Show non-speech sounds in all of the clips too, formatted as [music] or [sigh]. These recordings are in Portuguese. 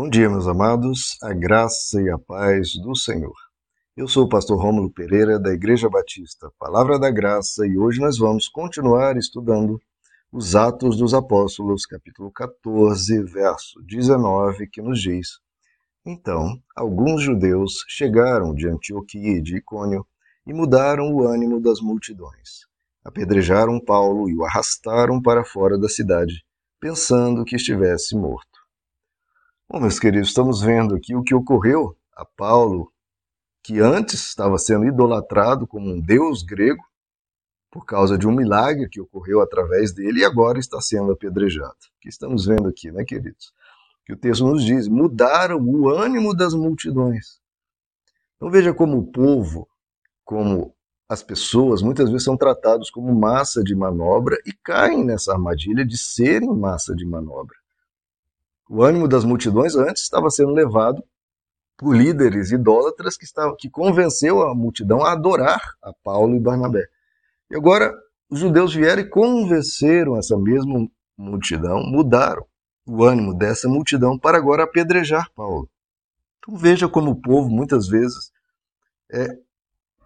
Bom dia, meus amados, a graça e a paz do Senhor. Eu sou o pastor Rômulo Pereira, da Igreja Batista, Palavra da Graça, e hoje nós vamos continuar estudando os Atos dos Apóstolos, capítulo 14, verso 19, que nos diz: Então, alguns judeus chegaram de Antioquia e de Icônio e mudaram o ânimo das multidões. Apedrejaram Paulo e o arrastaram para fora da cidade, pensando que estivesse morto. Bom, meus queridos, estamos vendo aqui o que ocorreu a Paulo, que antes estava sendo idolatrado como um deus grego, por causa de um milagre que ocorreu através dele, e agora está sendo apedrejado. O que estamos vendo aqui, né, queridos? Que o texto nos diz: mudaram o ânimo das multidões. Então veja como o povo, como as pessoas, muitas vezes são tratados como massa de manobra e caem nessa armadilha de serem massa de manobra. O ânimo das multidões antes estava sendo levado por líderes idólatras que, estavam, que convenceu a multidão a adorar a Paulo e Barnabé. E agora os judeus vieram e convenceram essa mesma multidão, mudaram o ânimo dessa multidão para agora apedrejar Paulo. Então veja como o povo muitas vezes é,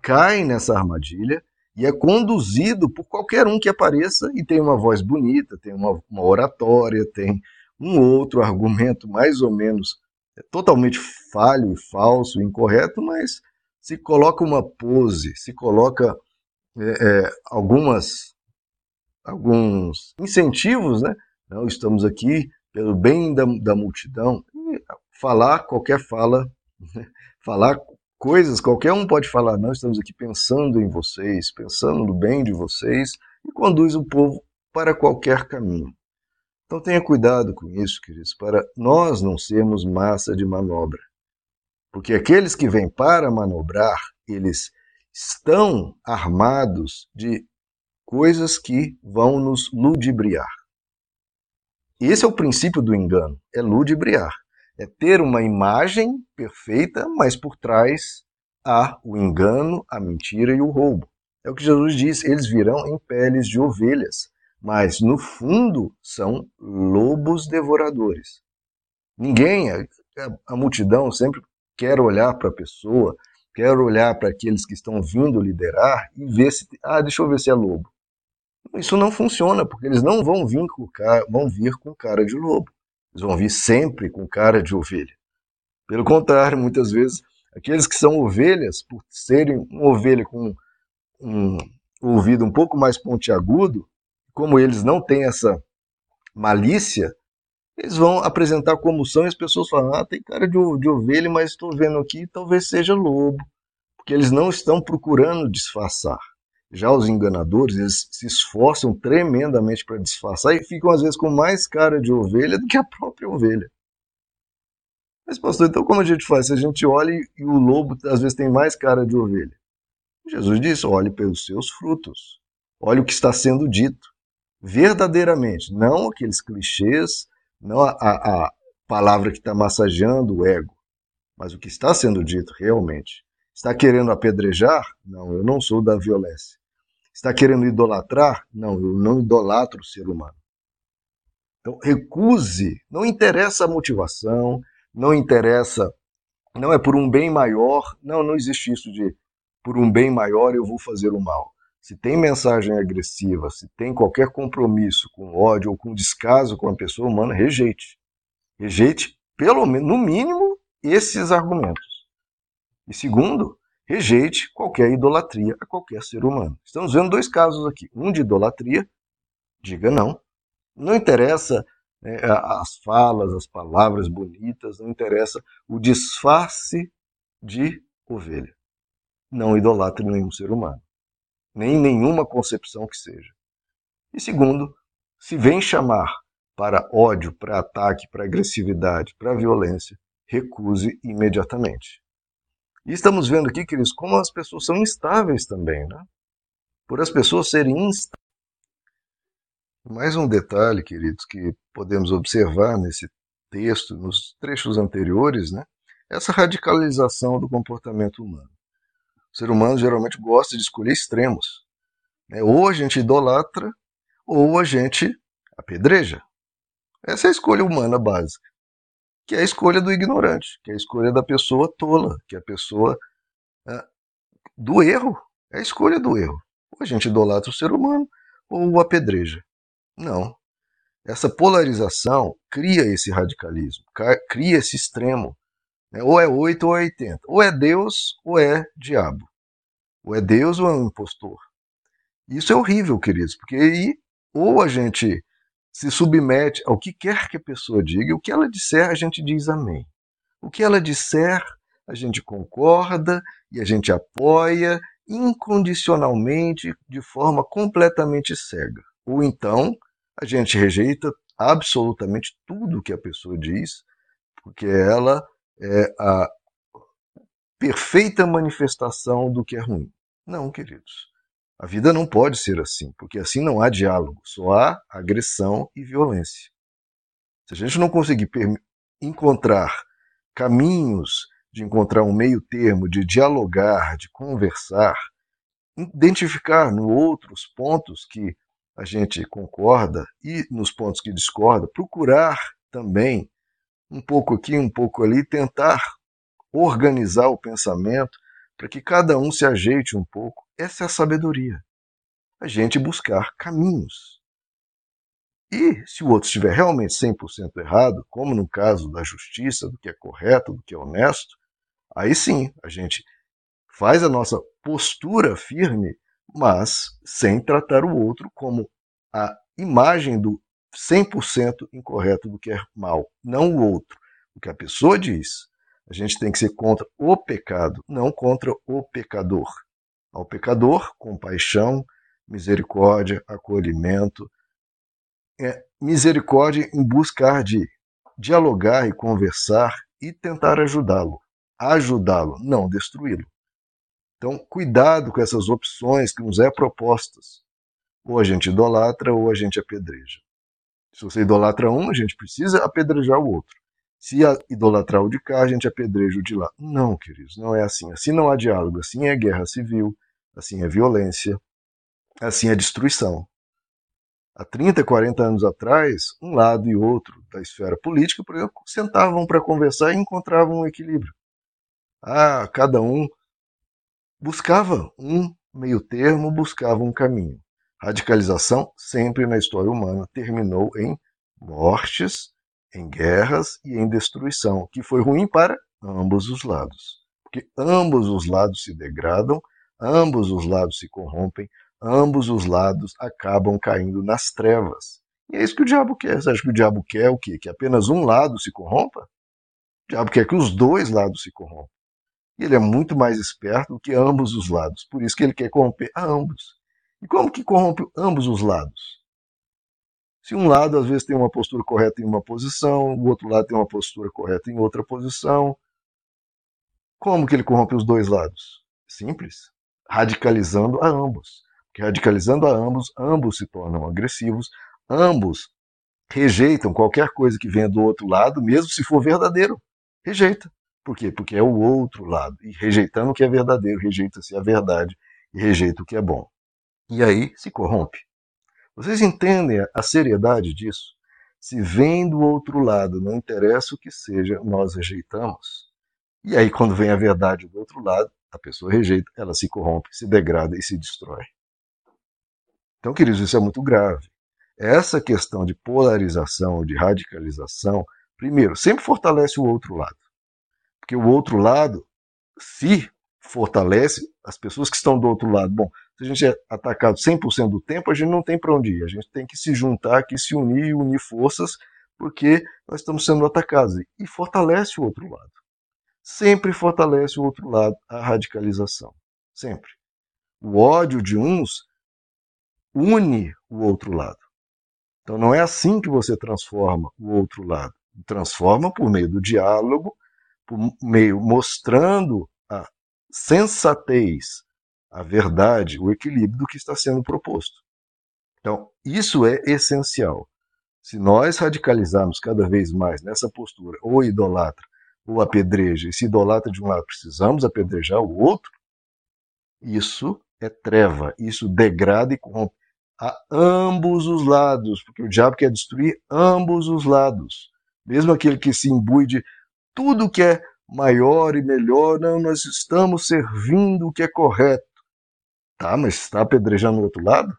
cai nessa armadilha e é conduzido por qualquer um que apareça e tem uma voz bonita, tem uma, uma oratória, tem um outro argumento mais ou menos é totalmente falho falso, incorreto, mas se coloca uma pose, se coloca é, é, algumas alguns incentivos, né? Não estamos aqui pelo bem da, da multidão. E falar qualquer fala, né? falar coisas, qualquer um pode falar, não, estamos aqui pensando em vocês, pensando no bem de vocês, e conduz o povo para qualquer caminho. Então tenha cuidado com isso, queridos, para nós não sermos massa de manobra. Porque aqueles que vêm para manobrar, eles estão armados de coisas que vão nos ludibriar. Esse é o princípio do engano, é ludibriar. É ter uma imagem perfeita, mas por trás há o engano, a mentira e o roubo. É o que Jesus diz, eles virão em peles de ovelhas, mas no fundo são lobos devoradores. Ninguém, a, a multidão sempre quer olhar para a pessoa, quer olhar para aqueles que estão vindo liderar e ver se, ah, deixa eu ver se é lobo. Isso não funciona, porque eles não vão vir com vão vir com cara de lobo. Eles vão vir sempre com cara de ovelha. Pelo contrário, muitas vezes, aqueles que são ovelhas, por serem uma ovelha com um ouvido um pouco mais pontiagudo, como eles não têm essa malícia, eles vão apresentar como são e as pessoas falam: ah, tem cara de, de ovelha, mas estou vendo aqui, talvez seja lobo. Porque eles não estão procurando disfarçar. Já os enganadores, eles se esforçam tremendamente para disfarçar e ficam às vezes com mais cara de ovelha do que a própria ovelha. Mas, pastor, então como a gente faz? Se a gente olha e o lobo às vezes tem mais cara de ovelha. Jesus disse: olhe pelos seus frutos. Olhe o que está sendo dito verdadeiramente, não aqueles clichês, não a, a, a palavra que está massageando o ego, mas o que está sendo dito realmente. Está querendo apedrejar? Não, eu não sou da violência. Está querendo idolatrar? Não, eu não idolatro o ser humano. Então, recuse. Não interessa a motivação, não interessa, não é por um bem maior. Não, não existe isso de por um bem maior eu vou fazer o mal se tem mensagem agressiva, se tem qualquer compromisso com ódio ou com descaso com a pessoa humana, rejeite. Rejeite, pelo menos, no mínimo, esses argumentos. E segundo, rejeite qualquer idolatria a qualquer ser humano. Estamos vendo dois casos aqui. Um de idolatria, diga não. Não interessa né, as falas, as palavras bonitas, não interessa o disfarce de ovelha. Não idolatre nenhum ser humano nem nenhuma concepção que seja. E segundo, se vem chamar para ódio, para ataque, para agressividade, para violência, recuse imediatamente. E estamos vendo aqui, queridos, como as pessoas são instáveis também, né? Por as pessoas serem instáveis. Mais um detalhe, queridos, que podemos observar nesse texto, nos trechos anteriores, né? Essa radicalização do comportamento humano. O ser humano geralmente gosta de escolher extremos. Né? Ou a gente idolatra, ou a gente apedreja. Essa é a escolha humana básica. que é a escolha do ignorante, que é a escolha da pessoa tola, que é a pessoa é, do erro, é a escolha do erro. Ou a gente idolatra o ser humano ou o apedreja. Não. Essa polarização cria esse radicalismo, cria esse extremo. Né? Ou é 8 ou é 80. Ou é Deus ou é diabo. Ou é Deus ou é um impostor. Isso é horrível, queridos, porque aí ou a gente se submete ao que quer que a pessoa diga, o que ela disser, a gente diz amém. O que ela disser, a gente concorda e a gente apoia incondicionalmente, de forma completamente cega. Ou então, a gente rejeita absolutamente tudo que a pessoa diz, porque ela é a perfeita manifestação do que é ruim. Não, queridos. A vida não pode ser assim, porque assim não há diálogo, só há agressão e violência. Se a gente não conseguir encontrar caminhos de encontrar um meio termo, de dialogar, de conversar, identificar no outros pontos que a gente concorda e nos pontos que discorda, procurar também um pouco aqui, um pouco ali, tentar organizar o pensamento para que cada um se ajeite um pouco. Essa é a sabedoria. A gente buscar caminhos. E se o outro estiver realmente 100% errado, como no caso da justiça, do que é correto, do que é honesto, aí sim a gente faz a nossa postura firme, mas sem tratar o outro como a imagem do 100% incorreto do que é mal, não o outro. O que a pessoa diz, a gente tem que ser contra o pecado, não contra o pecador. Ao pecador, compaixão, misericórdia, acolhimento. É, misericórdia em buscar de dialogar e conversar e tentar ajudá-lo. Ajudá-lo, não destruí-lo. Então, cuidado com essas opções que nos é propostas. Ou a gente idolatra ou a gente apedreja. Se você idolatra um, a gente precisa apedrejar o outro. Se idolatrar o de cá, a gente apedreja o de lá. Não, queridos, não é assim. Assim não há diálogo, assim é guerra civil, assim é violência, assim é destruição. Há 30, 40 anos atrás, um lado e outro da esfera política, por exemplo, sentavam para conversar e encontravam um equilíbrio. Ah, cada um buscava um meio termo, buscava um caminho. Radicalização, sempre na história humana, terminou em mortes em guerras e em destruição, que foi ruim para ambos os lados. Porque ambos os lados se degradam, ambos os lados se corrompem, ambos os lados acabam caindo nas trevas. E é isso que o diabo quer. Você acha que o diabo quer o quê? Que apenas um lado se corrompa? O diabo quer que os dois lados se corrompam. E ele é muito mais esperto do que ambos os lados. Por isso que ele quer corromper a ambos. E como que corrompe ambos os lados? Se um lado às vezes tem uma postura correta em uma posição, o outro lado tem uma postura correta em outra posição, como que ele corrompe os dois lados? Simples, radicalizando a ambos. Porque radicalizando a ambos, ambos se tornam agressivos, ambos rejeitam qualquer coisa que venha do outro lado, mesmo se for verdadeiro. Rejeita. Por quê? Porque é o outro lado. E rejeitando o que é verdadeiro, rejeita-se a verdade e rejeita o que é bom. E aí se corrompe. Vocês entendem a seriedade disso? Se vem do outro lado, não interessa o que seja, nós rejeitamos. E aí, quando vem a verdade do outro lado, a pessoa rejeita, ela se corrompe, se degrada e se destrói. Então, queridos, isso é muito grave. Essa questão de polarização, de radicalização, primeiro, sempre fortalece o outro lado. Porque o outro lado, se fortalece as pessoas que estão do outro lado. Bom, se a gente é atacado 100% do tempo, a gente não tem para onde ir. A gente tem que se juntar aqui, se unir, unir forças, porque nós estamos sendo atacados. E fortalece o outro lado. Sempre fortalece o outro lado a radicalização. Sempre. O ódio de uns une o outro lado. Então não é assim que você transforma o outro lado. Transforma por meio do diálogo, por meio mostrando a sensatez, a verdade, o equilíbrio do que está sendo proposto. Então, isso é essencial. Se nós radicalizarmos cada vez mais nessa postura, ou idolatra, ou apedreja, e se idolatra de um lado, precisamos apedrejar o outro, isso é treva, isso degrada e corrompe a ambos os lados, porque o diabo quer destruir ambos os lados. mesmo aquele que se imbui de tudo que é maior e melhor, não, nós estamos servindo o que é correto. Tá, mas está apedrejando o outro lado?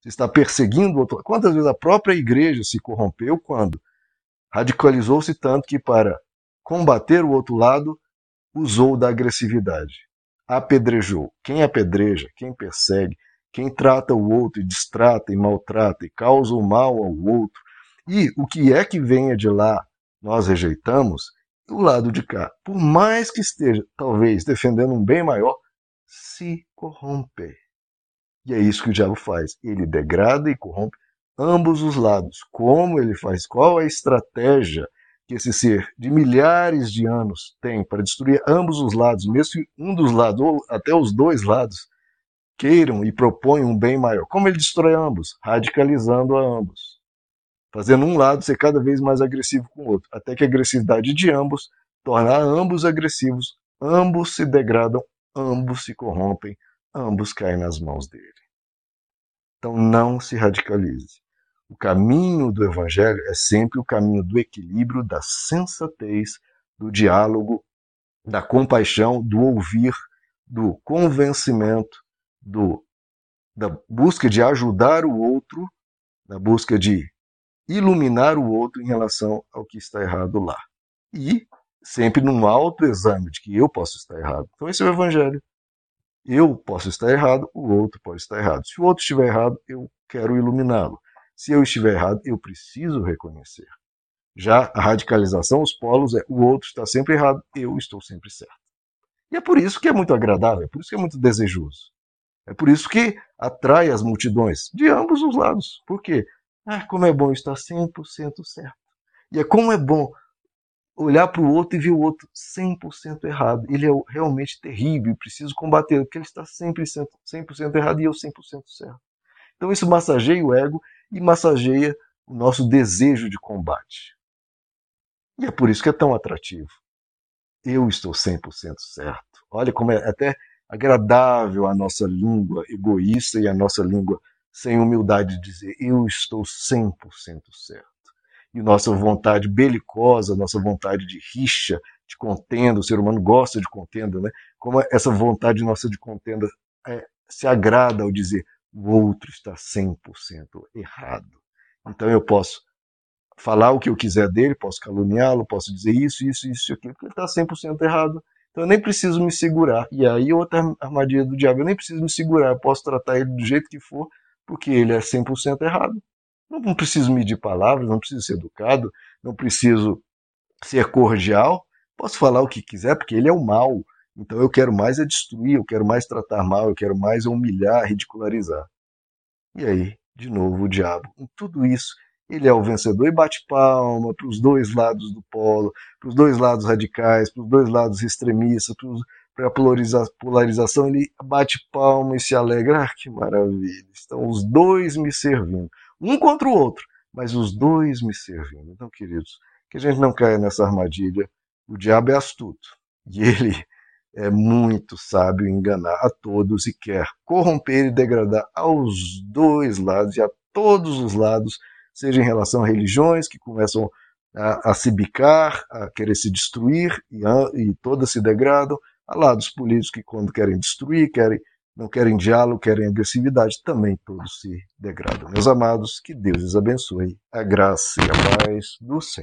Você está perseguindo o outro lado? Quantas vezes a própria igreja se corrompeu quando radicalizou-se tanto que para combater o outro lado usou da agressividade, apedrejou. Quem apedreja, quem persegue, quem trata o outro e distrata e maltrata e causa o mal ao outro, e o que é que venha de lá nós rejeitamos, do lado de cá, por mais que esteja talvez defendendo um bem maior, se corrompe. E é isso que o diabo faz. Ele degrada e corrompe ambos os lados. Como ele faz? Qual a estratégia que esse ser de milhares de anos tem para destruir ambos os lados, mesmo que um dos lados, ou até os dois lados, queiram e proponham um bem maior? Como ele destrói ambos? Radicalizando a ambos. Fazendo um lado ser cada vez mais agressivo com o outro, até que a agressividade de ambos torna ambos agressivos, ambos se degradam, ambos se corrompem, ambos caem nas mãos dele. Então não se radicalize. O caminho do Evangelho é sempre o caminho do equilíbrio, da sensatez, do diálogo, da compaixão, do ouvir, do convencimento, do, da busca de ajudar o outro, da busca de iluminar o outro em relação ao que está errado lá. E sempre num autoexame de que eu posso estar errado. Então esse é o Evangelho. Eu posso estar errado, o outro pode estar errado. Se o outro estiver errado, eu quero iluminá-lo. Se eu estiver errado, eu preciso reconhecer. Já a radicalização, os polos, é o outro está sempre errado, eu estou sempre certo. E é por isso que é muito agradável, é por isso que é muito desejoso. É por isso que atrai as multidões, de ambos os lados. Por quê? Ah, como é bom estar 100% certo. E é como é bom olhar para o outro e ver o outro 100% errado. Ele é realmente terrível preciso combater, porque ele está sempre 100% errado e eu 100% certo. Então isso massageia o ego e massageia o nosso desejo de combate. E é por isso que é tão atrativo. Eu estou 100% certo. Olha como é até agradável a nossa língua egoísta e a nossa língua sem humildade de dizer eu estou 100% certo. E nossa vontade belicosa, nossa vontade de rixa, de contenda, o ser humano gosta de contenda, né? Como essa vontade nossa de contenda é, se agrada ao dizer o outro está 100% errado. Então eu posso falar o que eu quiser dele, posso caluniá-lo, posso dizer isso, isso, isso, aquilo, porque ele está 100% errado. Então eu nem preciso me segurar. E aí outra armadilha do diabo, eu nem preciso me segurar, eu posso tratar ele do jeito que for, porque ele é 100% errado. Não preciso medir palavras, não preciso ser educado, não preciso ser cordial, posso falar o que quiser, porque ele é o mal. Então eu quero mais é destruir, eu quero mais tratar mal, eu quero mais humilhar, ridicularizar. E aí, de novo, o diabo, em tudo isso, ele é o vencedor e bate palma para os dois lados do polo, para os dois lados radicais, para os dois lados extremistas, para a polariza polarização, ele bate palma e se alegra. Ah, que maravilha! Estão os dois me servindo, um contra o outro, mas os dois me servindo. Então, queridos, que a gente não caia nessa armadilha. O diabo é astuto e [laughs] ele é muito sábio enganar a todos e quer corromper e degradar aos dois lados e a todos os lados, seja em relação a religiões que começam a, a se bicar, a querer se destruir e, a, e todas se degradam, a lados políticos que quando querem destruir, querem não querem diálogo, querem agressividade, também todos se degradam. Meus amados, que Deus os abençoe, a graça e a paz do Senhor.